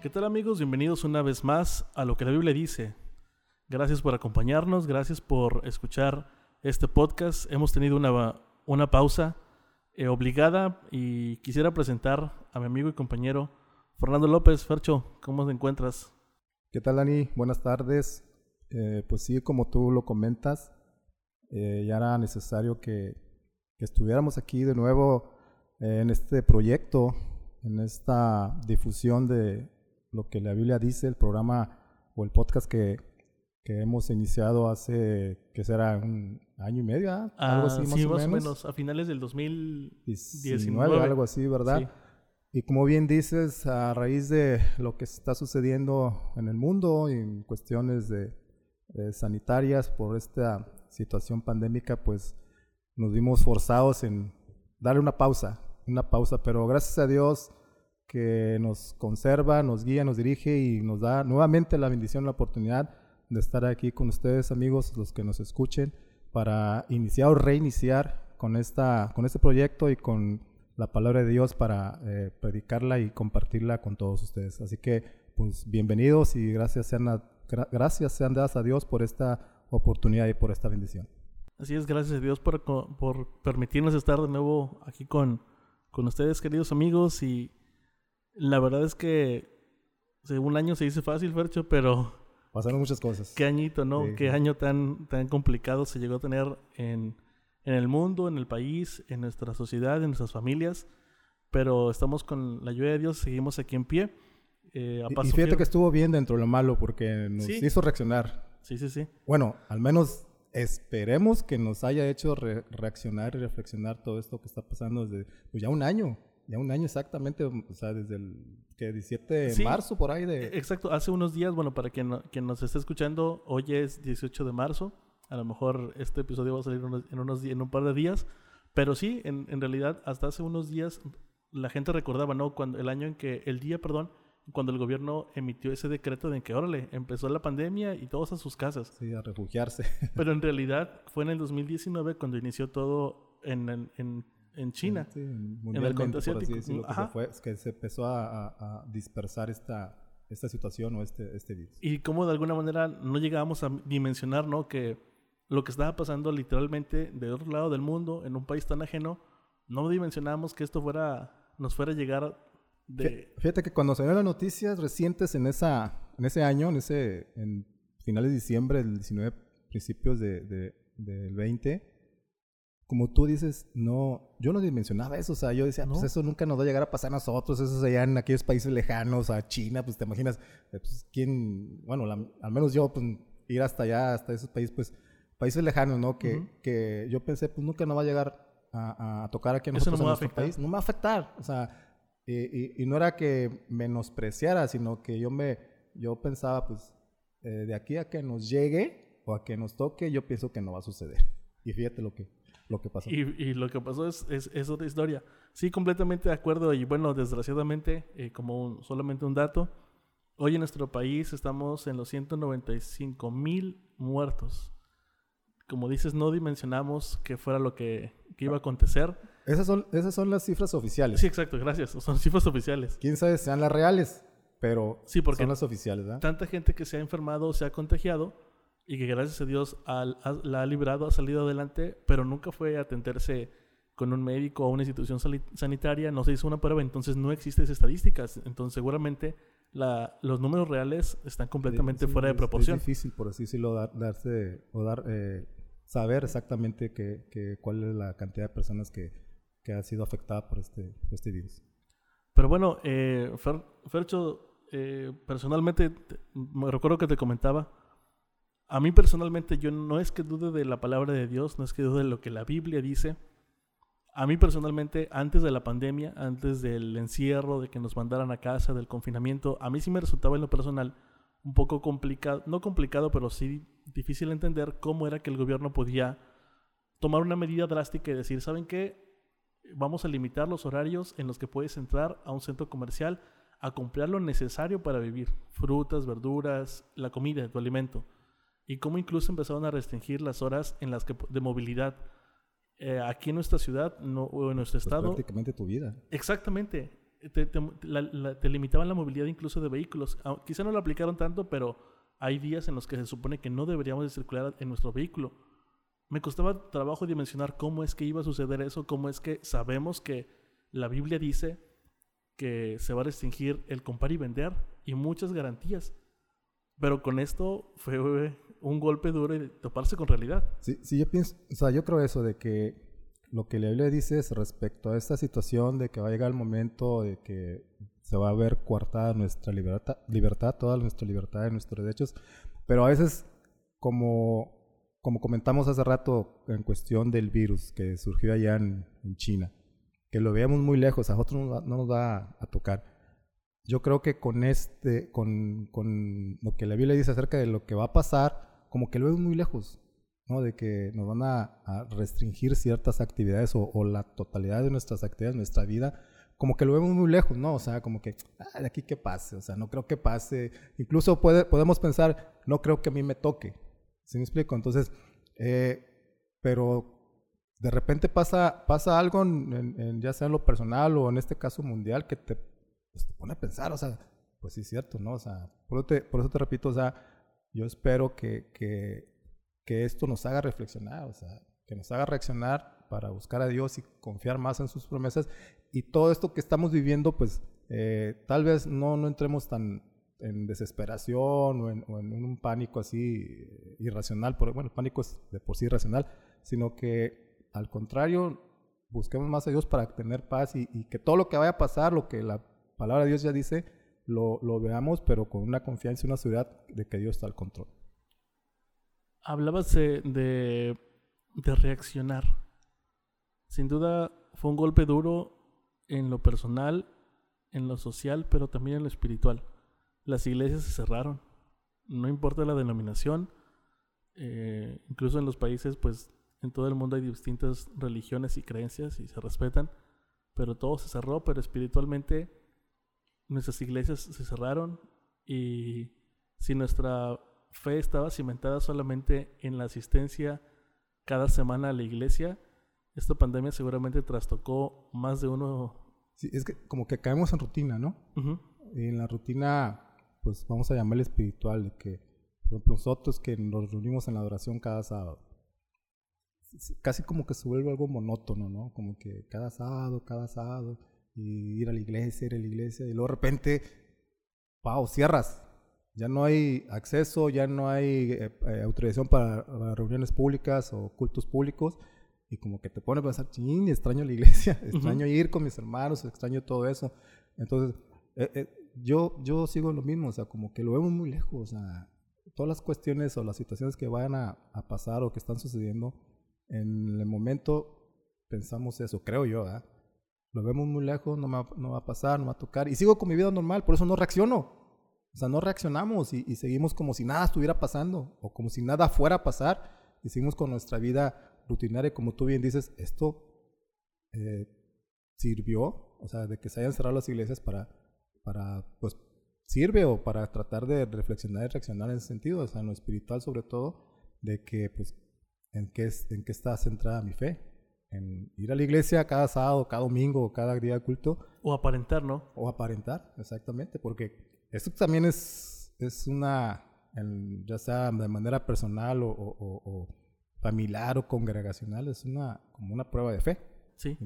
¿Qué tal amigos? Bienvenidos una vez más a lo que la Biblia dice. Gracias por acompañarnos, gracias por escuchar este podcast. Hemos tenido una, una pausa eh, obligada y quisiera presentar a mi amigo y compañero Fernando López. Fercho, ¿cómo te encuentras? ¿Qué tal, Dani? Buenas tardes. Eh, pues sí, como tú lo comentas, eh, ya era necesario que, que, estuviéramos aquí de nuevo en este proyecto, en esta difusión de lo que la Biblia dice, el programa o el podcast que, que hemos iniciado hace, que será un año y medio, ¿ah? algo así más, o, más menos. o, menos. a finales del 2019. algo así, ¿verdad? Y como bien dices, a raíz de lo que está sucediendo en el mundo en cuestiones de, sanitarias por esta situación pandémica, pues nos vimos forzados en darle una pausa, una pausa, pero gracias a Dios que nos conserva, nos guía, nos dirige y nos da nuevamente la bendición, la oportunidad de estar aquí con ustedes, amigos, los que nos escuchen, para iniciar o reiniciar con, esta, con este proyecto y con la palabra de Dios para eh, predicarla y compartirla con todos ustedes. Así que, pues, bienvenidos y gracias sean, gracias sean dadas a Dios por esta oportunidad y por esta bendición. Así es, gracias a Dios por, por permitirnos estar de nuevo aquí con, con ustedes, queridos amigos, y la verdad es que un año se dice fácil, Fercho, pero... Pasaron muchas cosas. Qué añito, ¿no? Qué año tan, tan complicado se llegó a tener en, en el mundo, en el país, en nuestra sociedad, en nuestras familias. Pero estamos con la ayuda de Dios, seguimos aquí en pie. Eh, y, fíjate que estuvo bien dentro de lo malo porque nos hizo reaccionar. Sí, sí, sí. Bueno, al menos esperemos que nos haya hecho reaccionar y reflexionar todo esto que está pasando desde pues ya un año ya un año exactamente, o sea, desde el que 17 de marzo por ahí de... E, exacto, hace unos días, bueno, para quien, quien nos esté escuchando, hoy es 18 de marzo, a lo mejor este episodio va a salir en, unos, en un par de días, pero sí, en, en, realidad, hasta hace unos días la gente recordaba, ¿no? Cuando el año en que, el día, perdón, cuando el gobierno emitió ese decreto de que, órale, empezó la pandemia y todos a sus casas. Sí, a refugiarse. Pero en realidad fue en el 2019 cuando inició todo en, en en China, en el continente asiático. que, fue, que se empezó a, dispersar esta, esta situación o este, este virus. Y cómo de alguna manera no llegábamos a dimensionar ¿no? que lo que estaba pasando literalmente de otro lado del mundo, en un país tan ajeno, no dimensionábamos que esto fuera, nos fuera a llegar de... Fíjate que cuando salieron las noticias recientes en, esa, en ese año, en, ese, en finales de diciembre del 19, principios de, de, del 20, como tú dices, no, yo no dimensionaba eso, o sea, yo decía, pues eso nunca nos va a llegar a pasar a nosotros, eso es allá en aquellos países lejanos, a China, pues te imaginas, eh, pues quién, bueno, al menos yo, pues ir hasta allá, hasta esos países, pues países lejanos, ¿no? Que, que yo pensé, pues nunca nos va a llegar a, tocar aquí a nosotros no en nuestro país, no me va a afectar, o sea, y, y, no era que menospreciara, sino que yo me, yo pensaba, pues, eh, de aquí a que nos llegue o a que nos toque, yo pienso que no va a suceder. Y fíjate lo que lo que pasó. Y, lo que pasó es, es, otra historia. Sí, completamente de acuerdo. Y bueno, desgraciadamente, eh, como solamente un dato, hoy en nuestro país estamos en los 195 mil muertos. Como dices, no dimensionamos que fuera lo que, que, iba a acontecer. Esas son, esas son las cifras oficiales. Sí, exacto, gracias. Son cifras oficiales. Quién sabe sean las reales, pero sí, porque son las oficiales. Tanta gente que se ha enfermado o se ha contagiado y que gracias a Dios la ha librado, ha salido adelante, pero nunca fue a atenderse con un médico o una institución sanitaria, no se hizo una prueba, entonces no existen estadísticas. Entonces seguramente la, los números reales están completamente fuera de proporción. Es difícil, por así decirlo, darse o dar, eh, saber exactamente que, cuál es la cantidad de personas que, que ha sido afectada por este, este virus. Pero bueno, eh, Fercho, eh, personalmente, me recuerdo que te comentaba, a mí personalmente yo no es que dude de la palabra de Dios, no es que dude de lo que la Biblia dice. A mí personalmente, antes de la pandemia, antes del encierro, de que nos mandaran a casa, del confinamiento, a mí sí me resultaba en lo personal un poco complicado, no complicado, pero sí difícil entender cómo era que el gobierno podía tomar una medida drástica y decir, ¿saben qué? Vamos a limitar los horarios en los que puedes entrar a un centro comercial a comprar lo necesario para vivir, frutas, verduras, la comida, tu alimento y cómo incluso empezaron a restringir las horas en las que de movilidad eh, aquí en nuestra ciudad no, o en nuestro pues estado. prácticamente tu vida. Exactamente. te, te, limitaban la movilidad incluso de vehículos. Ah, quizá no lo aplicaron tanto, pero hay días en los que se supone que no deberíamos de circular en nuestro vehículo. Me costaba trabajo dimensionar cómo es que iba a suceder eso, cómo es que sabemos que la Biblia dice que se va a restringir el comprar y vender y muchas garantías. Pero con esto fue un golpe duro y toparse con realidad. Sí, sí, yo pienso, o sea, yo creo eso de que lo que la Biblia dice es respecto a esta situación de que va a llegar el momento de que se va a ver coartada nuestra libertad, libertad toda nuestra libertad y nuestros derechos, pero a veces como, como comentamos hace rato en cuestión del virus que surgió allá en, China, que lo veíamos muy lejos, a nosotros no, no nos va a, tocar. Yo creo que con este, con, con lo que la Biblia dice acerca de lo que va a pasar, como que lo vemos muy lejos. ¿no? De que nos van a, restringir ciertas actividades o, la totalidad de nuestras actividades, nuestra vida, como que lo vemos muy lejos, ¿no? O sea, como que, ah, de aquí que pase, o sea, no creo que pase. Incluso puede, podemos pensar, no creo que a mí me toque, ¿sí me explico? Entonces, eh, pero de repente pasa, pasa algo, en, ya sea en lo personal o en este caso mundial, que te, pues, te pone a pensar, o sea, pues sí es cierto, ¿no? O sea, por eso te, por eso te repito, o sea, yo espero que, que que esto nos haga reflexionar, o sea, que nos haga reaccionar para buscar a Dios y confiar más en sus promesas. Y todo esto que estamos viviendo, pues eh, tal vez no, no entremos tan en desesperación o en, un pánico así irracional, por, bueno, el pánico es de por sí irracional, sino que al contrario, busquemos más a Dios para tener paz y, que todo lo que vaya a pasar, lo que la palabra de Dios ya dice, lo, lo veamos, pero con una confianza y una seguridad de que Dios está al control. Hablabas de, reaccionar. Sin duda fue un golpe duro en lo personal, en lo social, pero también en lo espiritual. Las iglesias se cerraron. No importa la denominación, eh, incluso en los países, pues en todo el mundo hay distintas religiones y creencias y se respetan, pero todo se cerró, pero espiritualmente nuestras iglesias se cerraron y si nuestra fe estaba cimentada solamente en la asistencia cada semana a la iglesia, esta pandemia seguramente trastocó más de uno. Sí, es que como que caemos en rutina, ¿no? En la rutina, pues vamos a llamarle espiritual, de que, por ejemplo, nosotros que nos reunimos en la adoración cada sábado, casi como que se vuelve algo monótono, ¿no? Como que cada sábado, cada sábado, y ir a la iglesia, ir a la iglesia, y luego de repente, wow, cierras, ya no hay acceso, ya no hay eh, eh, autorización para, reuniones públicas o cultos públicos. Y como que te pone a pensar, ching, extraño la iglesia, extraño ir con mis hermanos, extraño todo eso. Entonces, eh, yo, yo sigo lo mismo, o sea, como que lo vemos muy lejos. O sea, todas las cuestiones o las situaciones que vayan a, pasar o que están sucediendo, en el momento pensamos eso, creo yo, ¿verdad? Lo vemos muy lejos, no, no va a pasar, no va a tocar. Y sigo con mi vida normal, por eso no reacciono. O sea, no reaccionamos y, seguimos como si nada estuviera pasando o como si nada fuera a pasar y seguimos con nuestra vida rutinaria. Como tú bien dices, esto eh, sirvió, o sea, de que se hayan cerrado las iglesias para, para, pues, sirve o para tratar de reflexionar y reaccionar en ese sentido, o sea, en lo espiritual sobre todo, de que, pues, en qué, en qué está centrada mi fe. En ir a la iglesia cada sábado, cada domingo, cada día de culto. O aparentar, ¿no? O aparentar, exactamente, porque esto también es, es una, ya sea de manera personal o, familiar o congregacional, es una como una prueba de fe. Sí.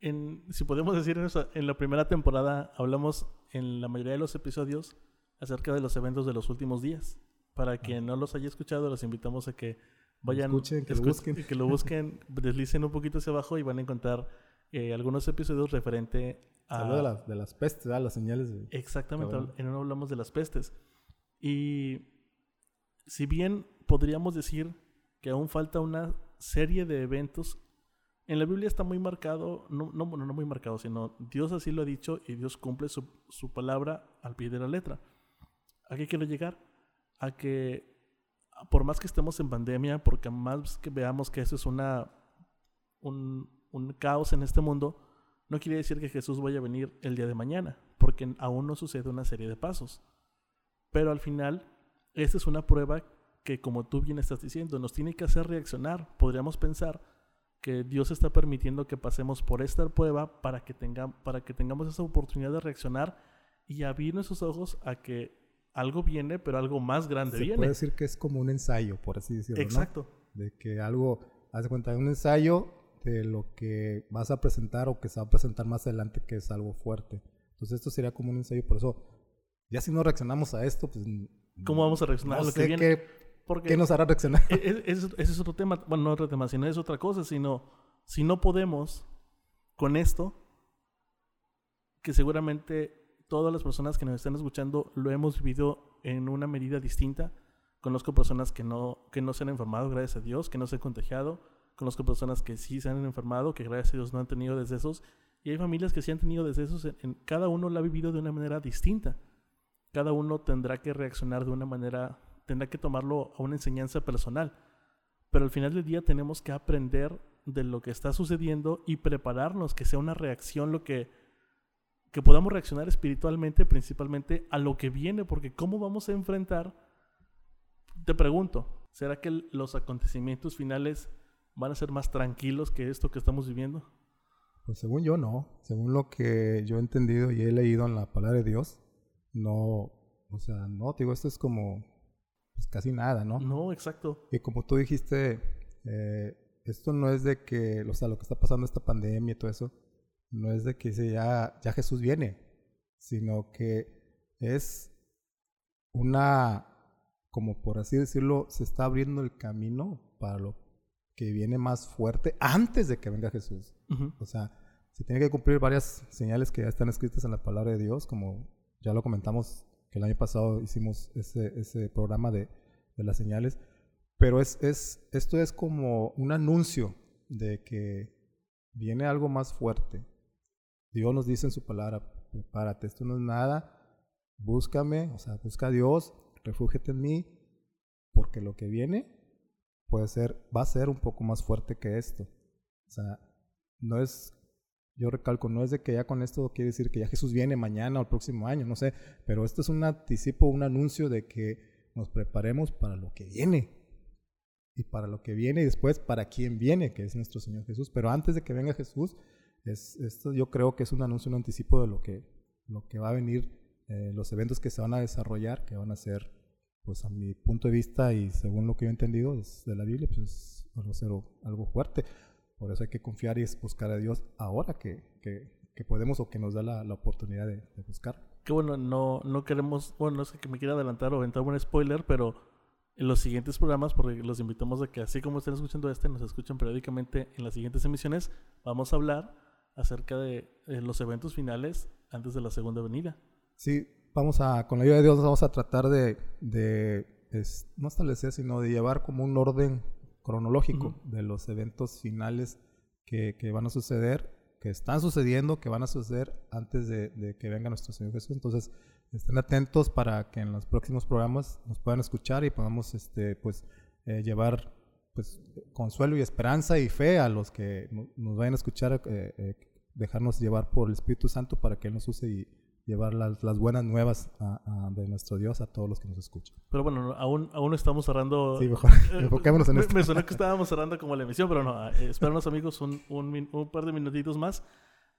En, si podemos decir eso, en la primera temporada hablamos en la mayoría de los episodios acerca de los eventos de los últimos días. Para ah. quien no los haya escuchado, los invitamos a que vayan, Escuchen, que, lo busquen. que lo busquen, deslicen un poquito hacia abajo y van a encontrar eh, algunos episodios referente Hablo de, las, de las pestes, las señales. De... Exactamente, en uno hablamos de las pestes. Y si bien podríamos decir que aún falta una serie de eventos, en la Biblia está muy marcado, no, no, no muy marcado, sino Dios así lo ha dicho y Dios cumple su, su palabra al pie de la letra. ¿A qué quiero llegar? A que por más que estemos en pandemia, porque más que veamos que eso es una, un, caos en este mundo, no quiere decir que Jesús vaya a venir el día de mañana, porque aún no sucede una serie de pasos. Pero al final, esta es una prueba que, como tú bien estás diciendo, nos tiene que hacer reaccionar. Podríamos pensar que Dios está permitiendo que pasemos por esta prueba para que, tenga, para que tengamos esa oportunidad de reaccionar y abrir nuestros ojos a que algo viene, pero algo más grande Se viene. puede decir que es como un ensayo, por así decirlo, ¿no? Exacto. De que algo, haz de cuenta, un ensayo de lo que vas a presentar o que se va a presentar más adelante que es algo fuerte. Entonces esto sería como un ensayo, por eso, ya si no reaccionamos a esto, pues... ¿Cómo vamos a reaccionar no a lo que sé viene? qué, Porque qué nos hará reaccionar. e- e- ese, ese es otro tema, bueno, no otro tema, sino es otra cosa, sino si no podemos con esto, que seguramente todas las personas que nos están escuchando lo hemos vivido en una medida distinta. Conozco personas que no, que no se han enfermado, gracias a Dios, que no se han contagiado. Conozco personas que sí se han enfermado, que gracias a Dios no han tenido decesos. Y hay familias que sí han tenido decesos. En, cada uno lo ha vivido de una manera distinta. Cada uno tendrá que reaccionar de una manera, tendrá que tomarlo a una enseñanza personal. Pero al final del día tenemos que aprender de lo que está sucediendo y prepararnos, que sea una reacción lo que, que podamos reaccionar espiritualmente, principalmente a lo que viene, porque ¿cómo vamos a enfrentar? Te pregunto, ¿será que los acontecimientos finales van a ser más tranquilos que esto que estamos viviendo? Pues según yo no, según lo que yo he entendido y he leído en la palabra de Dios, no, o sea, no, te digo, esto es como pues, casi nada, ¿no? No, exacto. Y como tú dijiste, eh, esto no es de que, o sea, lo que está pasando esta pandemia y todo eso, no es de que dice ya, ya Jesús viene, sino que es una, como por así decirlo, se está abriendo el camino para lo que viene más fuerte antes de que venga Jesús. O sea, se tiene que cumplir varias señales que ya están escritas en la palabra de Dios, como ya lo comentamos que el año pasado hicimos ese, ese programa de, de las señales. Pero es, es, esto es como un anuncio de que viene algo más fuerte. Dios nos dice en su palabra, prepárate, esto no es nada, búscame, o sea, busca a Dios, refúgiate en mí, porque lo que viene puede ser, va a ser un poco más fuerte que esto. O sea, no es, yo recalco, no es de que ya con esto quiere decir que ya Jesús viene mañana o el próximo año, no sé, pero esto es un anticipo, un anuncio de que nos preparemos para lo que viene. Y para lo que viene y después para quien viene, que es nuestro Señor Jesús. Pero antes de que venga Jesús, es, esto yo creo que es un anuncio, un anticipo de lo que, lo que va a venir, eh, los eventos que se van a desarrollar, que van a ser, pues a mi punto de vista y según lo que yo he entendido es de la Biblia, pues algo fuerte. Por eso hay que confiar y es buscar a Dios ahora que, que, que podemos o que nos da la, la oportunidad de, de, buscar. Que bueno, no, no queremos, bueno, no sé que me quiera adelantar o entrar un spoiler, pero en los siguientes programas, porque los invitamos a que así como estén escuchando este, nos escuchen periódicamente en las siguientes emisiones, vamos a hablar acerca de, de los eventos finales antes de la segunda venida. Sí, vamos a, con la ayuda de Dios, vamos a tratar de, de es, no establecer, sino de llevar como un orden cronológico uh -huh. de los eventos finales que, que, van a suceder, que están sucediendo, que van a suceder antes de, de, que venga nuestro Señor Jesús. Entonces, estén atentos para que en los próximos programas nos puedan escuchar y podamos este, pues, eh, llevar pues, consuelo y esperanza y fe a los que nos vayan a escuchar, eh, eh, dejarnos llevar por el Espíritu Santo para que Él nos use y llevar las, las buenas nuevas a, a, de nuestro Dios a todos los que nos escuchan. Pero bueno, aún, aún estamos cerrando. Sí, mejor enfoquémonos en me, esto. Me suena que estábamos cerrando como la emisión, pero no, eh, espéranos amigos un, un, un, par de minutitos más.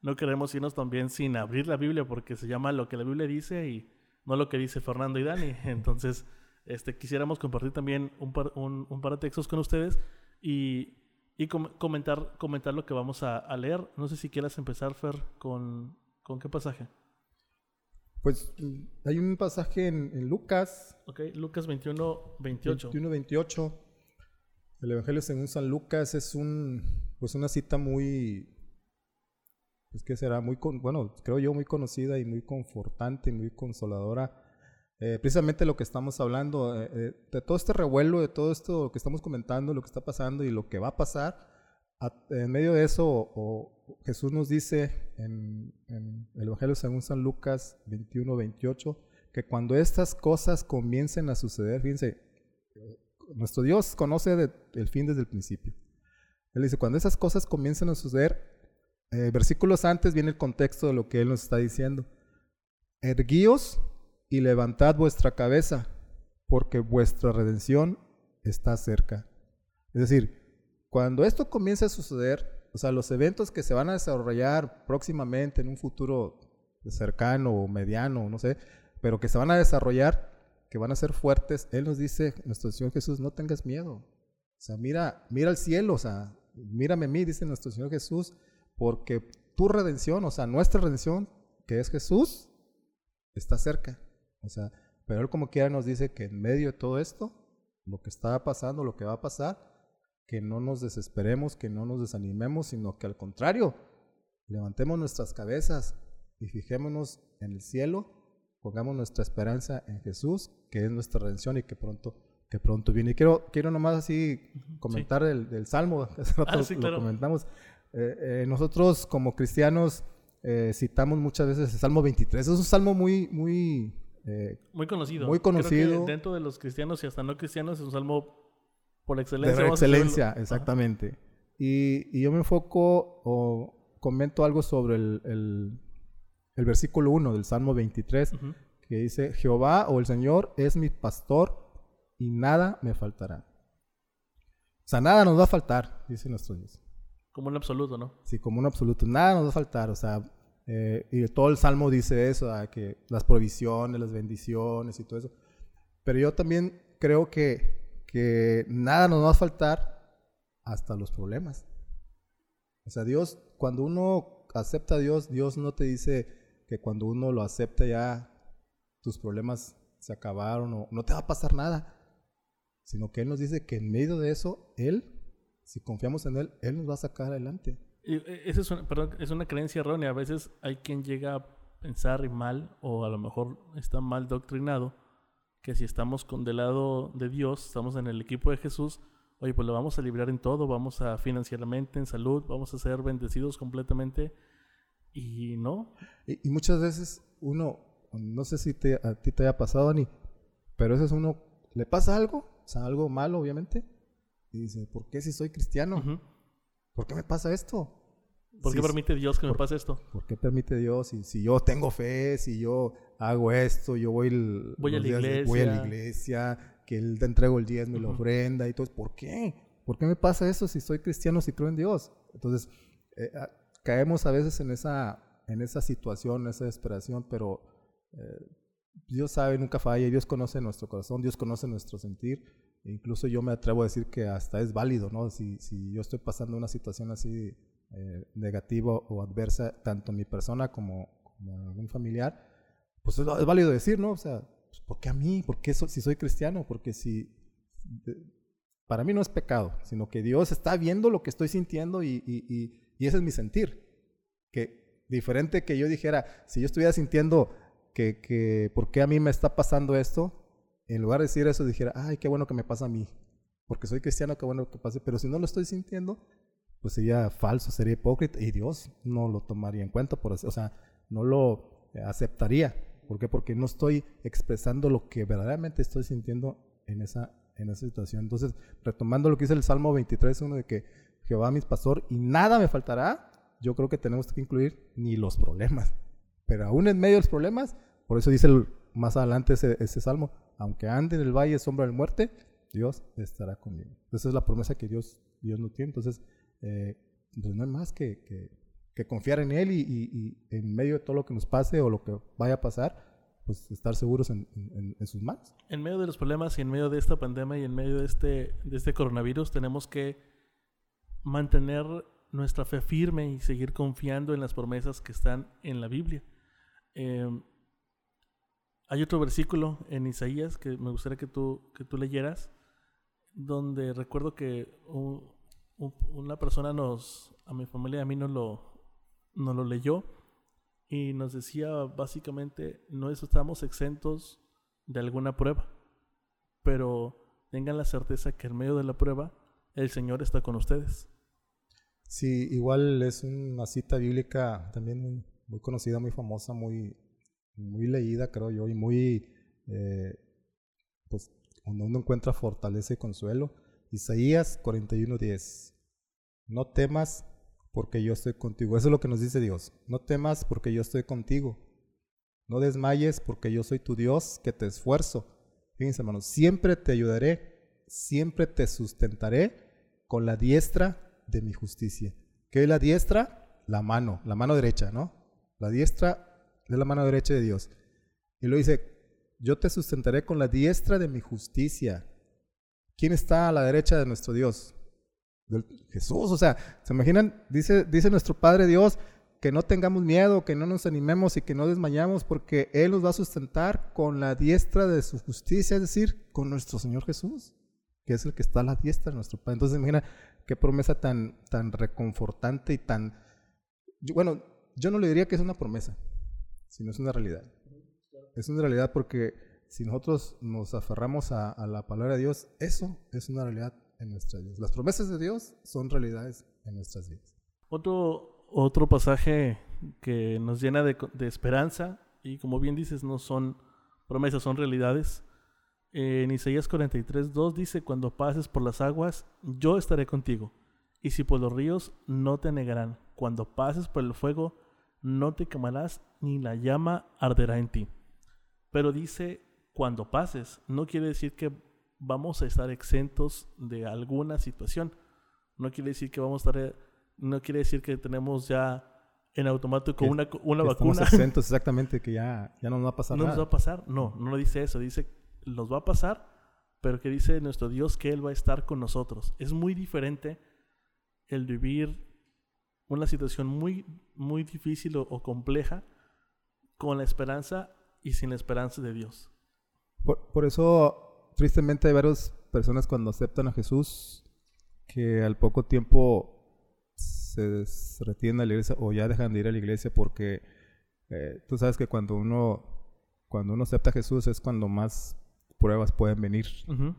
No queremos irnos también sin abrir la Biblia porque se llama lo que la Biblia dice y no lo que dice Fernando y Dani. Entonces, este, quisiéramos compartir también un par, un, un par de textos con ustedes y, y com comentar, comentar lo que vamos a, a, leer. No sé si quieras empezar, Fer, con, con qué pasaje. Pues hay un pasaje en, en Lucas. Ok, Lucas 21, 28. 21, 28. El Evangelio según San Lucas es un, pues una cita muy, pues que será muy, con, bueno, creo yo muy conocida y muy confortante y muy consoladora. Eh, precisamente lo que estamos hablando, eh, eh, de todo este revuelo, de todo esto que estamos comentando, lo que está pasando y lo que va a pasar, en medio de eso, Jesús nos dice en, el Evangelio según San Lucas 21, 28, que cuando estas cosas comiencen a suceder, fíjense, nuestro Dios conoce el fin desde el principio. Él dice, cuando esas cosas comiencen a suceder, versículos antes viene el contexto de lo que Él nos está diciendo. Erguíos y levantad vuestra cabeza, porque vuestra redención está cerca. Es decir, cuando esto comience a suceder, o sea, los eventos que se van a desarrollar próximamente en un futuro cercano o mediano, no sé, pero que se van a desarrollar, que van a ser fuertes, Él nos dice, nuestro Señor Jesús, no tengas miedo. O sea, mira, mira al cielo, o sea, mírame a mí, dice nuestro Señor Jesús, porque tu redención, o sea, nuestra redención, que es Jesús, está cerca. O sea, pero Él como quiera nos dice que en medio de todo esto, lo que está pasando, lo que va a pasar, que no nos desesperemos, que no nos desanimemos, sino que al contrario, levantemos nuestras cabezas y fijémonos en el cielo, pongamos nuestra esperanza en Jesús, que es nuestra redención y que pronto que pronto viene. Y quiero, quiero nomás así comentar el, del Salmo, que hace rato ah, lo comentamos. Eh, eh, nosotros como cristianos eh, citamos muchas veces el Salmo 23. Es un salmo muy, muy... muy conocido. Muy conocido. dentro de los cristianos y hasta no cristianos es un salmo por excelencia. De excelencia, exactamente. Y, y, yo me enfoco o comento algo sobre el, el, el versículo 1 del Salmo 23, que dice, Jehová o el Señor es mi pastor y nada me faltará. O sea, nada nos va a faltar, dice nuestro Dios. Como un absoluto, ¿no? Sí, como un absoluto. Nada nos va a faltar, o sea, eh, y todo el Salmo dice eso, que las provisiones, las bendiciones y todo eso. Pero yo también creo que, que nada nos va a faltar hasta los problemas. O sea, Dios, cuando uno acepta a Dios, Dios no te dice que cuando uno lo acepta ya tus problemas se acabaron o no te va a pasar nada sino que Él nos dice que en medio de eso, Él, si confiamos en Él, Él nos va a sacar adelante. Eh, esa es una, perdón, es una creencia errónea. A veces hay quien llega a pensar mal o a lo mejor está mal doctrinado que si estamos con del lado de Dios, estamos en el equipo de Jesús, oye, pues lo vamos a librar en todo, vamos a financieramente, en salud, vamos a ser bendecidos completamente y no. Y, muchas veces uno, no sé si te, a ti te haya pasado, Ani, pero a veces uno le pasa algo o sea, algo malo, obviamente. Y dice, ¿por qué si soy cristiano? ¿Por qué me pasa esto? ¿Por qué permite Dios que me pase esto? ¿Por qué permite Dios? Si, si yo tengo fe, si yo hago esto, yo voy, voy, a, la iglesia. voy a la iglesia, que Él te entrego el diezmo y la ofrenda y todo. ¿Por qué? ¿Por qué me pasa eso si soy cristiano, si creo en Dios? Entonces, eh, ah, caemos a veces en esa, en esa situación, en esa desesperación, pero eh, Dios sabe, nunca falla, Dios conoce nuestro corazón, Dios conoce nuestro sentir. Incluso yo me atrevo a decir que hasta es válido, ¿no? Si, si yo estoy pasando una situación así eh, negativa o adversa, tanto mi persona como, como algún familiar, pues es, válido decir, ¿no? O sea, pues, ¿por qué a mí? ¿Por qué si soy cristiano? Porque si... para mí no es pecado, sino que Dios está viendo lo que estoy sintiendo y, y, y ese es mi sentir. Que diferente que yo dijera, si yo estuviera sintiendo que, que por qué a mí me está pasando esto, en lugar de decir eso dijera, ay, qué bueno que me pasa a mí, porque soy cristiano, qué bueno que pase, pero si no lo estoy sintiendo, pues sería falso, sería hipócrita y Dios no lo tomaría en cuenta, por o sea, no lo aceptaría. ¿Por qué? Porque no estoy expresando lo que verdaderamente estoy sintiendo en esa, en esa situación. Entonces, retomando lo que dice el Salmo 23, uno de que Jehová mi pastor y nada me faltará, yo creo que tenemos que incluir ni los problemas. Pero aún en medio de los problemas, por eso dice más adelante ese, ese, salmo, aunque ande en el valle sombra de muerte, Dios estará conmigo. Esa es la promesa que Dios, Dios no tiene. Entonces, eh, pues no hay más que, que, confiar en Él y, en medio de todo lo que nos pase o lo que vaya a pasar, pues estar seguros en, en, sus manos. En medio de los problemas y en medio de esta pandemia y en medio de este, de este coronavirus, tenemos que mantener nuestra fe firme y seguir confiando en las promesas que están en la Biblia. Eh, hay otro versículo en Isaías que me gustaría que tú, que tú leyeras, donde recuerdo que una persona nos, a mi familia y a mí nos lo, nos lo leyó y nos decía básicamente, no estamos exentos de alguna prueba, pero tengan la certeza que en medio de la prueba el Señor está con ustedes. Sí, igual es una cita bíblica también muy, muy conocida, muy famosa, muy, muy leída, creo yo, y muy, eh, pues, uno encuentra fortaleza y consuelo. Isaías 41:10. No temas porque yo estoy contigo. Eso es lo que nos dice Dios. No temas porque yo estoy contigo. No desmayes porque yo soy tu Dios que te esfuerzo. Fíjense, hermanos, siempre te ayudaré, siempre te sustentaré con la diestra de mi justicia. ¿Qué es la diestra? La mano, la mano derecha, ¿no? La diestra es la mano derecha de Dios. Y lo dice, yo te sustentaré con la diestra de mi justicia. ¿Quién está a la derecha de nuestro Dios? Jesús, o sea, ¿se imaginan? Dice, dice nuestro Padre Dios que no tengamos miedo, que no nos animemos y que no desmayamos, porque Él nos va a sustentar con la diestra de su justicia, es decir, con nuestro Señor Jesús, que es el que está a la diestra de nuestro Padre. Entonces, imagina qué promesa tan, tan reconfortante y tan... Bueno, yo no le diría que es una promesa, sino es una realidad. Es una realidad porque si nosotros nos aferramos a, la palabra de Dios, eso es una realidad en nuestras vidas. Las promesas de Dios son realidades en nuestras vidas. Otro, otro pasaje que nos llena de, esperanza y como bien dices, no son promesas, son realidades. En Isaías 43, 2 dice, cuando pases por las aguas, yo estaré contigo. Y si por los ríos, no te negarán. Cuando pases por el fuego, no te quemarás, ni la llama arderá en ti. Pero dice, cuando pases, no quiere decir que vamos a estar exentos de alguna situación. No quiere decir que vamos a estar, no quiere decir que tenemos ya en automático una, una vacuna. Estamos exentos exactamente, que ya, ya no nos va a pasar no nada. nos va a pasar, no, no lo dice eso, dice, nos va a pasar, pero que dice nuestro Dios que Él va a estar con nosotros. Es muy diferente el vivir una situación muy, muy difícil o compleja con la esperanza y sin la esperanza de Dios. Por, eso, tristemente, hay varias personas cuando aceptan a Jesús que al poco tiempo se retienen a la iglesia o ya dejan de ir a la iglesia porque eh, tú sabes que cuando uno, cuando uno acepta a Jesús es cuando más pruebas pueden venir,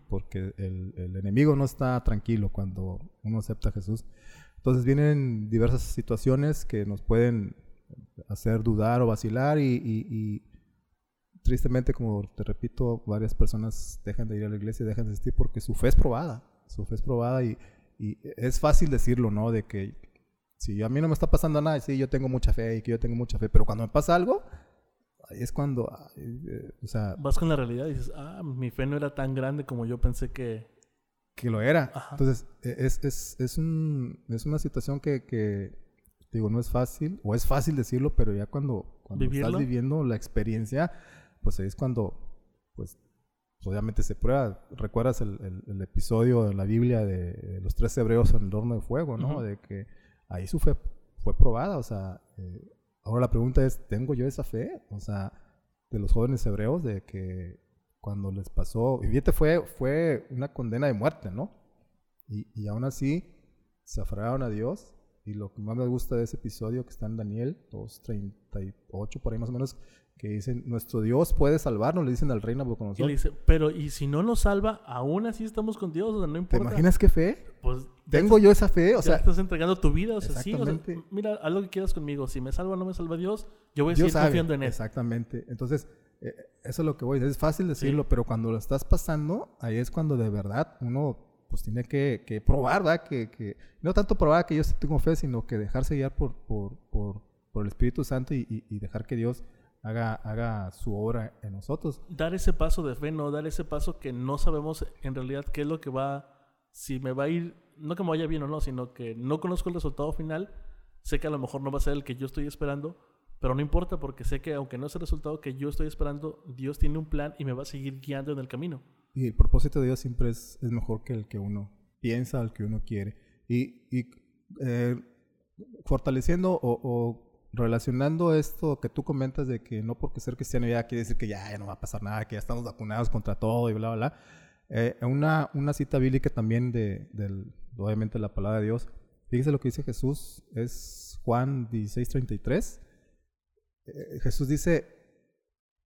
porque el, el, enemigo no está tranquilo cuando uno acepta a Jesús. Entonces vienen diversas situaciones que nos pueden hacer dudar o vacilar y, tristemente, como te repito, varias personas dejan de ir a la iglesia, dejan de asistir porque su fe es probada, su fe es probada y, es fácil decirlo, ¿no? De que si a mí no me está pasando nada, sí, yo tengo mucha fe y que yo tengo mucha fe, pero cuando me pasa algo, es cuando, eh, o sea... Vas con la realidad y dices, ah, mi fe no era tan grande como yo pensé que... Que lo era. Entonces, e, es, es, es, un, es una situación que, que, digo, no es fácil, o es fácil decirlo, pero ya cuando, cuando estás viviendo la experiencia, pues es cuando, pues, obviamente se prueba. ¿Recuerdas el, el, episodio de la Biblia de los tres hebreos en el horno de fuego, no? De que ahí su fe fue probada, o sea, eh, ahora la pregunta es, ¿tengo yo esa fe? O sea, de los jóvenes hebreos, de que cuando les pasó, y fíjate, fue, fue una condena de muerte, ¿no? Y, y aún así se aferraron a Dios y lo que más me gusta de ese episodio que está en Daniel 2.38, por ahí más o menos, que dicen, nuestro Dios puede salvarnos, le dicen al rey Nabucodonosor. Y le dice, pero ¿y si no nos salva, aún así estamos con Dios? O sea, no importa. ¿Te imaginas qué fe? Pues tengo yo esa fe, o sea, estás entregando tu vida, o sea, sí, o sea, mira, haz lo que quieras conmigo, si me salva o no me salva Dios, yo voy a seguir confiando en él. Exactamente. Entonces, eh, eso es lo que voy, es fácil decirlo, pero cuando lo estás pasando, ahí es cuando de verdad uno pues tiene que, que probar, ¿verdad? Que, que, no tanto probar que yo tengo fe, sino que dejarse guiar por, por, por, por el Espíritu Santo y, y dejar que Dios haga, haga su obra en nosotros. Dar ese paso de fe, no dar ese paso que no sabemos en realidad qué es lo que va, si me va a ir, no que me vaya bien o no, sino que no conozco el resultado final, sé que a lo mejor no va a ser el que yo estoy esperando, pero no importa porque sé que aunque no es el resultado que yo estoy esperando, Dios tiene un plan y me va a seguir guiando en el camino. Y el propósito de Dios siempre es, es mejor que el que uno piensa, el que uno quiere. Y, y eh, fortaleciendo o, relacionando esto que tú comentas de que no porque ser cristiano ya quiere decir que ya, no va a pasar nada, que ya estamos vacunados contra todo y bla, bla, bla. Eh, una, una cita bíblica también de, del, obviamente, la palabra de Dios. Fíjese lo que dice Jesús, es Juan 16:33. Eh, Jesús dice,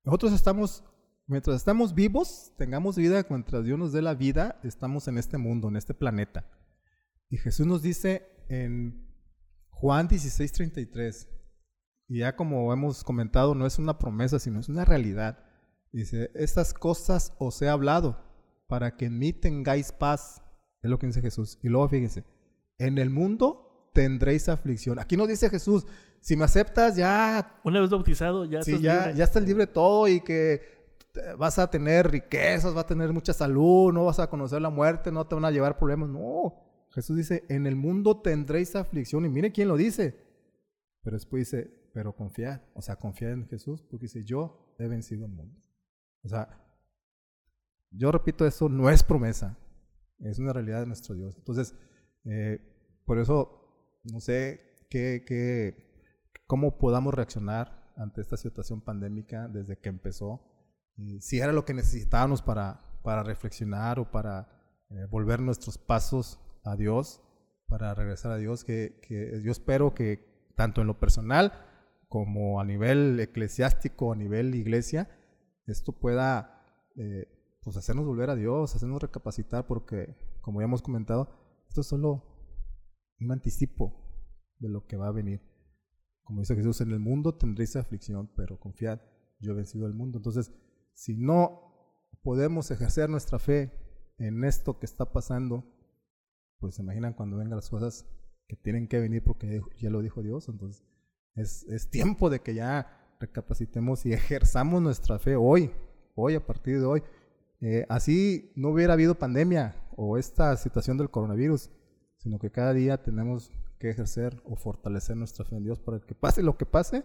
nosotros estamos, mientras estamos vivos, tengamos vida, mientras Dios nos dé la vida, estamos en este mundo, en este planeta. Y Jesús nos dice en Juan 16:33, y ya como hemos comentado, no es una promesa, sino es una realidad. Dice, estas cosas os he hablado para que en mí tengáis paz. Es lo que dice Jesús. Y luego fíjense, en el mundo tendréis aflicción. Aquí nos dice Jesús, si me aceptas ya... Una vez bautizado ya sí, ya, libre. ya estás libre todo y que vas a tener riquezas, vas a tener mucha salud, no vas a conocer la muerte, no te van a llevar problemas. No, Jesús dice, en el mundo tendréis aflicción. Y mire quién lo dice. Pero después dice, pero confiad. O sea, confiad en Jesús porque dice, yo he vencido el mundo. O sea, yo repito, eso no es promesa. Es una realidad de nuestro Dios. Entonces, eh, por eso, no sé qué, qué, cómo podamos reaccionar ante esta situación pandémica desde que empezó. Si era lo que necesitábamos para, para reflexionar o para eh, volver nuestros pasos a Dios, para regresar a Dios, que, que, yo espero que tanto en lo personal como a nivel eclesiástico, a nivel iglesia, esto pueda eh, pues hacernos volver a Dios, hacernos recapacitar, porque como ya hemos comentado, esto es solo un anticipo de lo que va a venir. Como dice Jesús, en el mundo tendréis aflicción, pero confiad, yo he vencido el mundo. Entonces, si no podemos ejercer nuestra fe en esto que está pasando, pues se imaginan cuando vengan las cosas que tienen que venir porque ya lo dijo Dios. Entonces, es, es tiempo de que ya recapacitemos y ejerzamos nuestra fe hoy, hoy a partir de hoy. Eh, así no hubiera habido pandemia o esta situación del coronavirus, sino que cada día tenemos que ejercer o fortalecer nuestra fe en Dios para que pase lo que pase,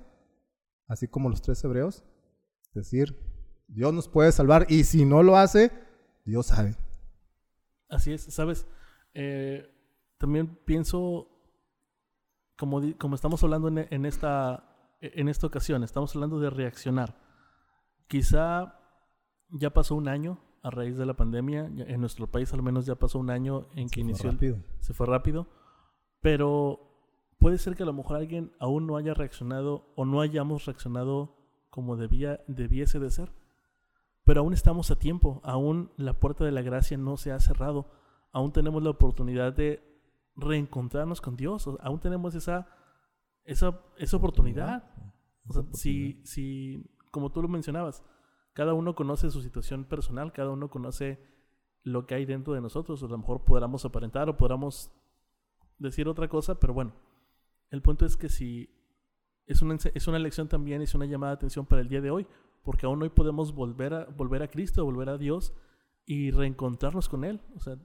así como los tres hebreos, decir, Dios nos puede salvar y si no lo hace, Dios sabe. Así es, sabes, eh, también pienso, como, como estamos hablando en, esta, en esta ocasión, estamos hablando de reaccionar. Quizá ya pasó un año a raíz de la pandemia, en nuestro país al menos ya pasó un año en que Se inició, fue rápido. se fue rápido, pero puede ser que a lo mejor alguien aún no haya reaccionado o no hayamos reaccionado como debía, debiese de ser. Pero aún estamos a tiempo, aún la puerta de la gracia no se ha cerrado, aún tenemos la oportunidad de reencontrarnos con Dios, aún tenemos esa, esa, esa oportunidad. O sea, si, si, como tú lo mencionabas, cada uno conoce su situación personal, cada uno conoce lo que hay dentro de nosotros, o a lo mejor podamos aparentar o podamos decir otra cosa, pero bueno, el punto es que si es una, es una lección también, es una llamada de atención para el día de hoy, porque aún hoy podemos volver a, volver a Cristo, volver a Dios y reencontrarnos con Él. O sea,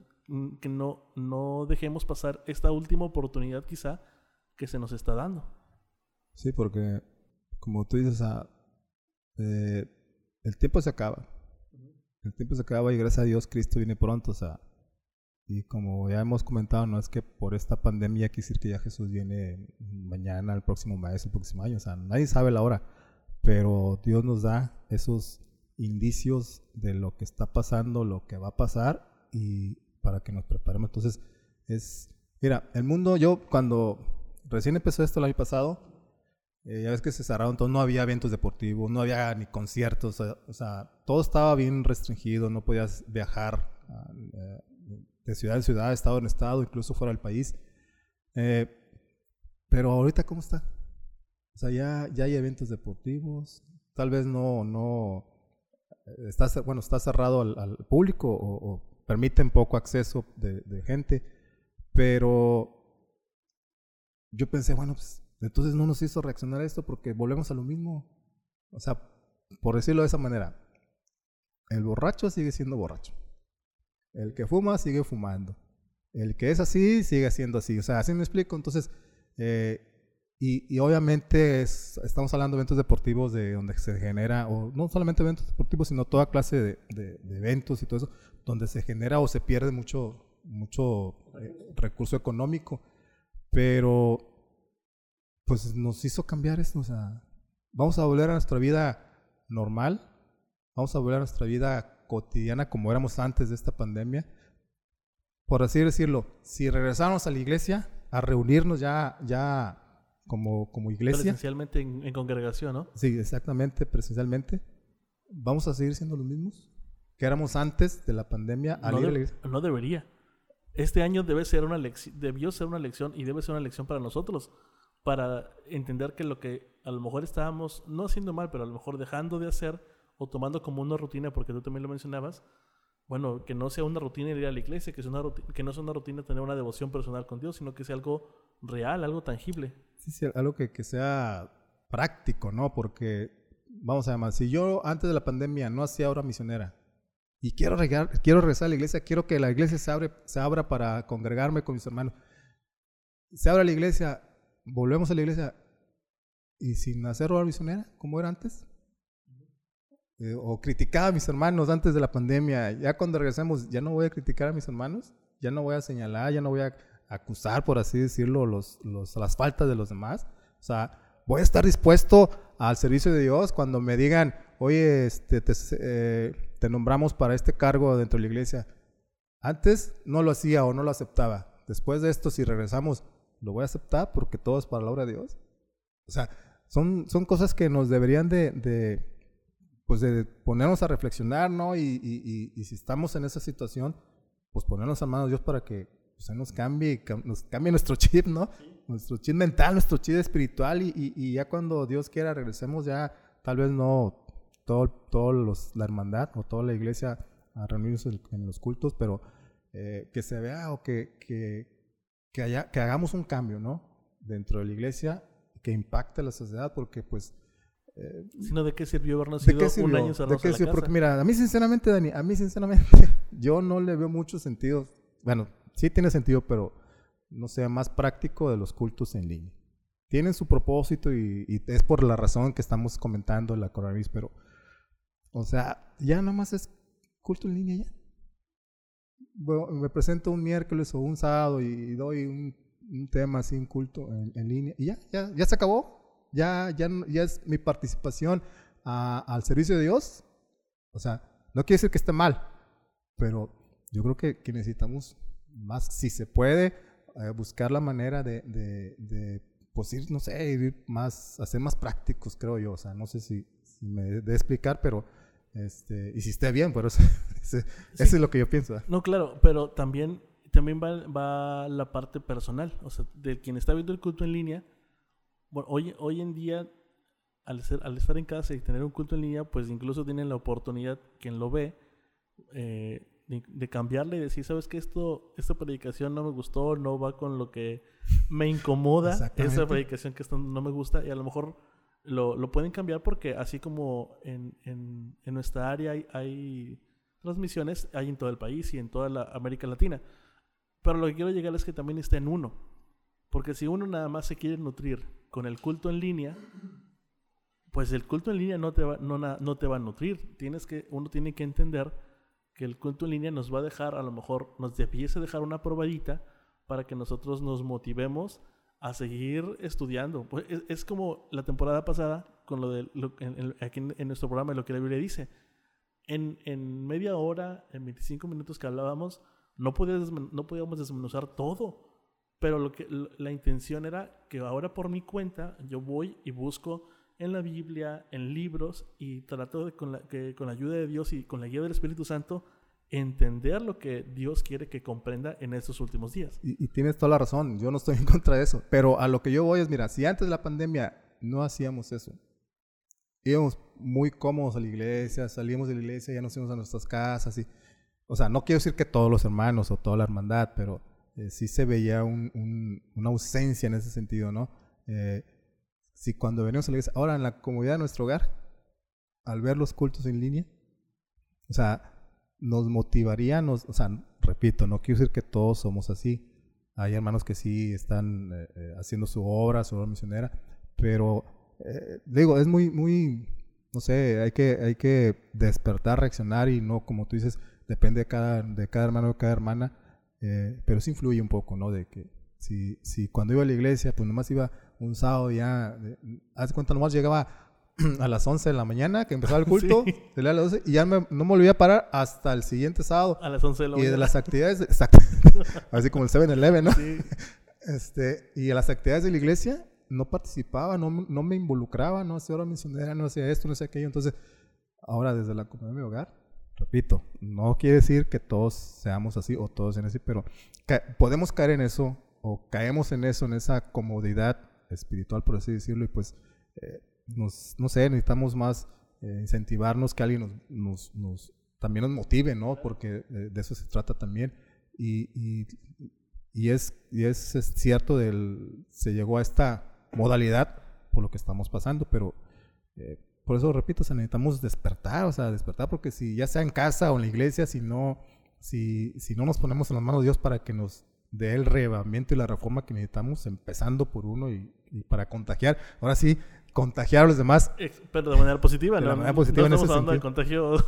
que no, no dejemos pasar esta última oportunidad quizá que se nos está dando. Sí, porque como tú dices, ah, eh, el tiempo se acaba. El tiempo se acaba y gracias a Dios Cristo viene pronto. O sea, y como ya hemos comentado, no es que por esta pandemia quiere decir que ya Jesús viene mañana, el próximo mes, el próximo año. O sea, nadie sabe la hora. Pero Dios nos da esos indicios de lo que está pasando, lo que va a pasar y para que nos preparemos. Entonces, es, mira, el mundo, yo cuando recién empezó esto el año pasado, eh, ya ves que se cerraron todo, no había eventos deportivos, no había ni conciertos, o sea, o sea, todo estaba bien restringido, no podías viajar eh, de ciudad en ciudad, estado en estado, incluso fuera del país. Eh, pero ahorita, ¿cómo está? O sea, ya, ya hay eventos deportivos, tal vez no, no, eh, está, bueno, está cerrado al, al público o, o permiten poco acceso de, de gente, pero yo pensé, bueno, pues entonces no nos hizo reaccionar a esto porque volvemos a lo mismo. O sea, por decirlo de esa manera, el borracho sigue siendo borracho. El que fuma sigue fumando. El que es así sigue siendo así. O sea, así me explico. Entonces, eh, y, y obviamente es- estamos hablando de eventos deportivos de donde se genera, o no solamente eventos deportivos, sino toda clase de, de- de eventos y todo eso, donde se genera o se pierde mucho, mucho eh, recurso económico. Pero pues nos hizo cambiar eso, o sea, vamos a volver a nuestra vida normal, vamos a volver a nuestra vida cotidiana como éramos antes de esta pandemia. Por así decirlo, si regresamos a la iglesia, a reunirnos ya, ya como, como iglesia, Presencialmente en, en congregación, ¿no? sí, exactamente, presencialmente, vamos a seguir siendo los mismos que éramos antes de la pandemia al No, ir a la iglesia. no debería. Este año debe ser una lección, debió ser una lección y debe ser una lección para nosotros, para entender que lo que a lo mejor estábamos no haciendo mal, pero a lo mejor dejando de hacer o tomando como una rutina, porque tú también lo mencionabas, bueno, que no sea una rutina ir a la iglesia, que, sea una que no sea una rutina tener una devoción personal con Dios, sino que sea algo real, algo tangible. Sí, sí, algo que, que sea práctico, ¿no? Porque, vamos a llamar, si yo antes de la pandemia no hacía obra misionera, y quiero, quiero regresar a la iglesia, quiero que la iglesia se, abre, se abra para congregarme con mis hermanos. Se abre la iglesia, volvemos a la iglesia y sin hacer robar misionera, como era antes. Eh, o criticaba a mis hermanos antes de la pandemia. Ya cuando regresemos, ya no voy a criticar a mis hermanos, ya no voy a señalar, ya no voy a acusar, por así decirlo, los, los, las faltas de los demás. O sea, voy a estar dispuesto al servicio de Dios cuando me digan, oye, este, te, eh, te nombramos para este cargo dentro de la iglesia. Antes no lo hacía o no lo aceptaba. Después de esto, si regresamos, lo voy a aceptar porque todo es para la obra de Dios. O sea, son, son cosas que nos deberían de, de pues de ponernos a reflexionar, ¿no? Y, y, y, si estamos en esa situación, pues ponernos a manos de Dios para que pues, nos cambie, nos cambie nuestro chip, ¿no? Nuestro chip mental, nuestro chip espiritual y, ya cuando Dios quiera regresemos ya, tal vez no todo, todo los, la hermandad o toda la iglesia a reunirse en, los cultos, pero eh, que se vea o que, que, que, haya, que hagamos un cambio, ¿no? Dentro de la iglesia que impacte a la sociedad, porque pues... Eh, Sino de qué sirvió haber nacido un año ¿De qué sirvió? Porque mira, a mí sinceramente, Dani, a mí sinceramente, yo no le veo mucho sentido. Bueno, sí tiene sentido, pero no sea más práctico de los cultos en línea. Tienen su propósito y, y es por la razón que estamos comentando la coronavirus, pero o sea, ya nada más es culto en línea ya. Bueno, me presento un miércoles o un sábado y doy un, un tema así, un culto en, línea y ya, ya, ya se acabó. Ya, ya, ya es mi participación al servicio de Dios. O sea, no quiere decir que esté mal, pero yo creo que, que necesitamos más, si se puede, eh, buscar la manera de, de, de, pues ir, no sé, ir más, hacer más prácticos, creo yo. O sea, no sé si, si me de explicar, pero este, y si esté bien, pero eso, es lo que yo pienso. No, claro, pero también, también va, va, la parte personal, o sea, de quien está viendo el culto en línea. Bueno, hoy, hoy en día, al, ser, al estar en casa y tener un culto en línea, pues incluso tienen la oportunidad, quien lo ve, eh, de, cambiarle y decir, ¿sabes qué? Esto, esta predicación no me gustó, no va con lo que me incomoda, esa predicación que no me gusta, y a lo mejor lo, lo pueden cambiar porque así como en, en, en nuestra área hay, hay, transmisiones, hay en todo el país y en toda la América Latina. Pero lo que quiero llegar es que también está en uno. Porque si uno nada más se quiere nutrir con el culto en línea, pues el culto en línea no te va, no, no te va a nutrir. Tienes que, uno tiene que entender que el culto en línea nos va a dejar, a lo mejor nos debiese dejar una probadita para que nosotros nos motivemos a seguir estudiando. Pues es, como la temporada pasada con lo de aquí en, nuestro programa, lo que la Biblia dice. En, en media hora, en 25 minutos que hablábamos, no, no podíamos desmenuzar todo. Pero lo que, la intención era que ahora por mi cuenta yo voy y busco en la Biblia, en libros, y trato de, con, la, con la ayuda de Dios y con la guía del Espíritu Santo, entender lo que Dios quiere que comprenda en estos últimos días. Y, tienes toda la razón, yo no estoy en contra de eso, pero a lo que yo voy es, mira, si antes de la pandemia no hacíamos eso, íbamos muy cómodos a la iglesia, salíamos de la iglesia, ya nos íbamos a nuestras casas, y, o sea, no quiero decir que todos los hermanos o toda la hermandad, pero eh, sí se veía una ausencia en ese sentido, ¿no? Eh, si cuando venimos a la iglesia, ahora en la comodidad de nuestro hogar, al ver los cultos en línea, o sea, nos motivaría, nos, o sea, repito, no quiero decir que todos somos así. Hay hermanos que sí están eh, eh, haciendo su obra, su obra misionera, pero eh, digo, es muy, muy, no sé, hay que, hay que despertar, reaccionar y no, como tú dices, depende de cada, de cada hermano o cada hermana, pero sí influye un poco, ¿no? De que si, si cuando iba a la iglesia, pues nomás iba un sábado ya, haz cuenta, nomás llegaba a las 11 de la mañana, que empezaba el culto, a las 12, y ya no me volví a parar hasta el siguiente sábado. A las 11 de la mañana. Y de las actividades, exacto, así como el 7-Eleven, ¿no? Sí. Este, y a las actividades de la iglesia no participaba, no, no me involucraba, no hacía hora misionera, no hacía esto, no hacía aquello. Entonces, ahora desde la comunidad de mi hogar, repito, no quiere decir que todos seamos así o todos sean así, pero podemos caer en eso o caemos en eso, en esa comodidad espiritual, por así decirlo, y pues eh, nos, no sé, necesitamos más eh, incentivarnos, que alguien nos, nos, también nos motive, ¿no? Porque eh, de eso se trata también. Y, y, y, es, y es, cierto, del, se llegó a esta modalidad por lo que estamos pasando, pero por eso repito, o sea, necesitamos despertar, o sea, despertar porque si ya sea en casa o en la iglesia, si no, si, si no nos ponemos en las manos de Dios para que nos dé el relevamiento y la reforma que necesitamos, empezando por uno y, y para contagiar, ahora sí, contagiar a los demás. Pero de manera positiva, de ¿no? De manera positiva no en ese estamos hablando de contagios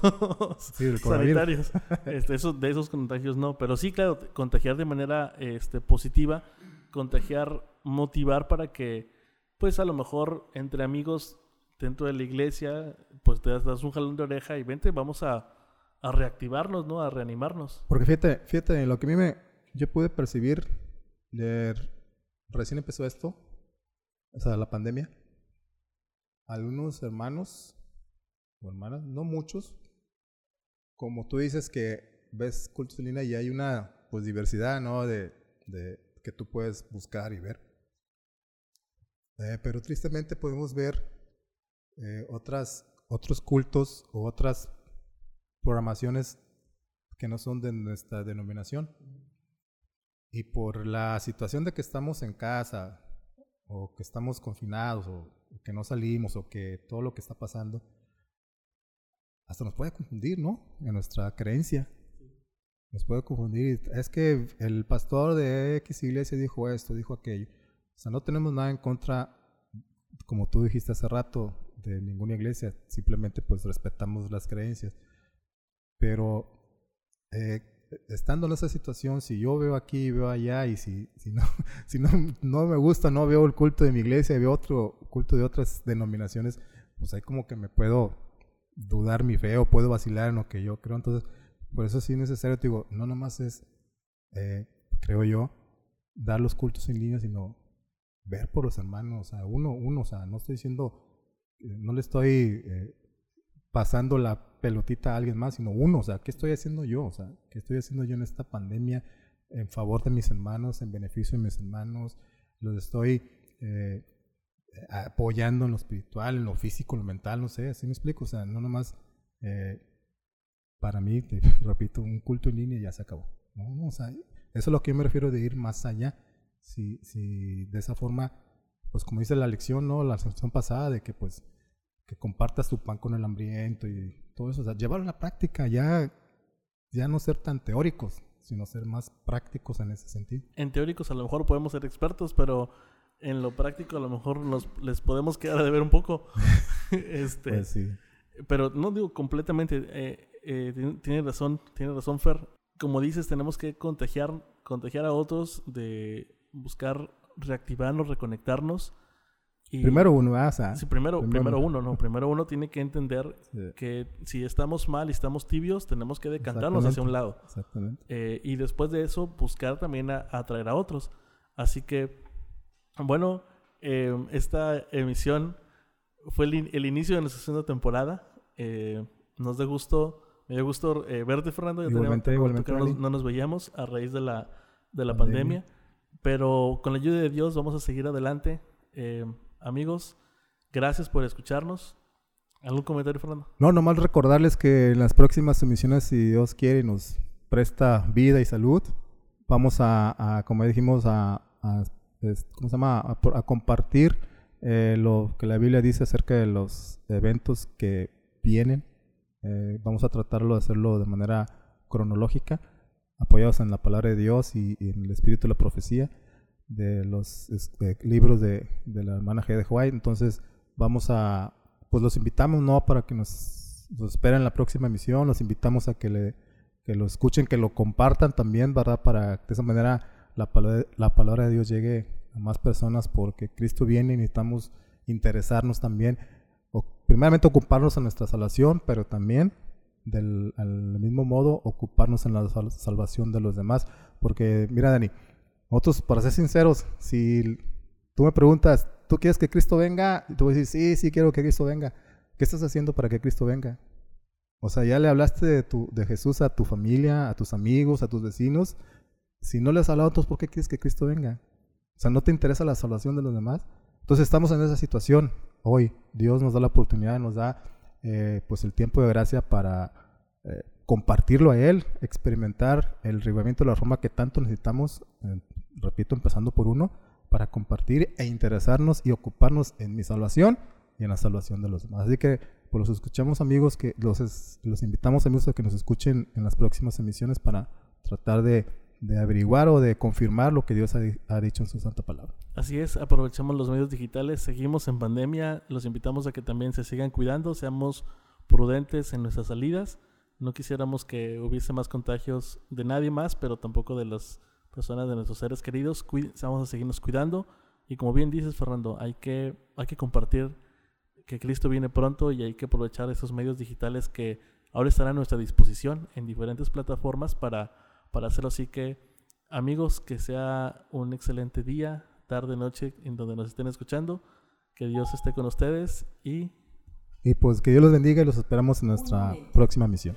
Sí, sanitarios. Este, eso- de esos contagios no. Pero sí, claro, contagiar de manera este, positiva, contagiar, motivar para que, pues a lo mejor entre amigos dentro de la iglesia, pues te das, das un jalón de oreja y vente, vamos a, a reactivarnos, ¿no? A reanimarnos. Porque fíjate, fíjate, lo que a mí me, yo pude percibir, de- recién empezó esto, o sea, la pandemia, algunos hermanos o hermanas, no muchos, como tú dices que ves cultos en línea y hay una pues diversidad, ¿no? De, de que tú puedes buscar y ver. Eh, pero tristemente podemos ver eh, otras, otros cultos o otras programaciones que no son de nuestra denominación. Y por la situación de que estamos en casa, o que estamos confinados, o que no salimos, o que todo lo que está pasando, hasta nos puede confundir, ¿no? En nuestra creencia. Nos puede confundir. Es que el pastor de X iglesia dijo esto, dijo aquello. O sea, no tenemos nada en contra, como tú dijiste hace rato, de ninguna iglesia. Simplemente pues respetamos las creencias. Pero eh, estando en esa situación, si yo veo aquí, veo allá, y si, si, no, si no, no me gusta, no veo el culto de mi iglesia, veo otro culto de otras denominaciones, pues ahí como que me puedo dudar mi fe o puedo vacilar en lo que yo creo. Entonces, por eso sí es necesario, te digo, no nomás es, eh, creo yo, dar los cultos en línea, sino ver por los hermanos, o sea, uno, uno, o sea, no estoy diciendo, eh, no le estoy eh, pasando la pelotita a alguien más, sino uno, o sea, ¿qué estoy haciendo yo? O sea, ¿qué estoy haciendo yo en esta pandemia en favor de mis hermanos, en beneficio de mis hermanos? Los estoy eh, apoyando en lo espiritual, en lo físico, en lo mental, no sé, así me explico, o sea, no nomás, eh, para mí, te repito, un culto en línea y ya se acabó. No, no, o sea, eso es lo que yo me refiero de ir más allá. Si, si de esa forma, pues como dice la lección, ¿no? La lección pasada de que pues que compartas tu pan con el hambriento y todo eso, o sea, llevarlo a la práctica, ya, ya no ser tan teóricos, sino ser más prácticos en ese sentido. En teóricos a lo mejor podemos ser expertos, pero en lo práctico a lo mejor nos, les podemos quedar de ver un poco. este, Pues sí. Pero no digo completamente, eh, eh, tiene, tiene razón, tiene razón Fer. Como dices, tenemos que contagiar, contagiar a otros de buscar reactivarnos, reconectarnos. Y, Primero uno, ah, o sea, Sí, primero, primero primero uno. uno, ¿no? Primero uno tiene que entender sí, que si estamos mal y estamos tibios, tenemos que decantarnos hacia un lado. exactamente. Eh, y después de eso, buscar también a, a atraer a otros. Así que, bueno, eh, esta emisión fue el, in- el inicio de nuestra segunda temporada. Eh, nos da gusto, me dio gusto eh, verte, Fernando. Ya Igualmente, igualmente, que no, nos, no nos veíamos a raíz de la, de la Pandemia. pandemia. Pero con la ayuda de Dios vamos a seguir adelante. Eh, amigos, gracias por escucharnos. ¿Algún comentario, Fernando? No, nomás recordarles que en las próximas emisiones, si Dios quiere y nos presta vida y salud, vamos a, a, como dijimos, a, a- ¿cómo se llama? A, a compartir eh, lo que la Biblia dice acerca de los eventos que vienen. Eh, vamos a tratarlo de hacerlo de manera cronológica, apoyados en la palabra de Dios y, y en el espíritu de la profecía de los libros de, de la hermana G. de White. Entonces, vamos a, pues los invitamos, ¿no? Para que nos, nos esperen la próxima emisión, los invitamos a que, le, que lo escuchen, que lo compartan también, ¿verdad? Para que de esa manera la palabra, la palabra de Dios llegue a más personas, porque Cristo viene y necesitamos interesarnos también, o, primeramente ocuparnos en nuestra salvación, pero también del mismo modo ocuparnos en la sal- salvación de los demás, porque mira Dani, nosotros para ser sinceros, si tú me preguntas, ¿tú quieres que Cristo venga? Y tú vas a decir, sí, sí quiero que Cristo venga. ¿Qué estás haciendo para que Cristo venga? O sea, ya le hablaste de, tu, de Jesús a tu familia, a tus amigos, a tus vecinos. Si no le has hablado, entonces ¿por qué quieres que Cristo venga? O sea, ¿no te interesa la salvación de los demás? Entonces estamos en esa situación hoy. Dios nos da la oportunidad, nos da eh, pues el tiempo de gracia para eh, compartirlo a Él, experimentar el revivimiento de la forma que tanto necesitamos, eh, repito, empezando por uno, para compartir e interesarnos y ocuparnos en mi salvación y en la salvación de los demás. Así que pues los escuchamos amigos, que los, los invitamos amigos a que nos escuchen en las próximas emisiones para tratar de, de averiguar o de confirmar lo que Dios ha, ha, dicho en su santa palabra. Así es, aprovechamos los medios digitales, seguimos en pandemia, los invitamos a que también se sigan cuidando, seamos prudentes en nuestras salidas. No quisiéramos que hubiese más contagios de nadie más, pero tampoco de las personas de nuestros seres queridos. vamos a seguirnos cuidando. Y como bien dices, Fernando, hay que, hay que compartir que Cristo viene pronto y hay que aprovechar esos medios digitales que ahora están a nuestra disposición en diferentes plataformas para, para hacerlo así que, amigos, que sea un excelente día, tarde, noche, en donde nos estén escuchando. Que Dios esté con ustedes y... Y pues que Dios los bendiga y los esperamos en nuestra próxima misión.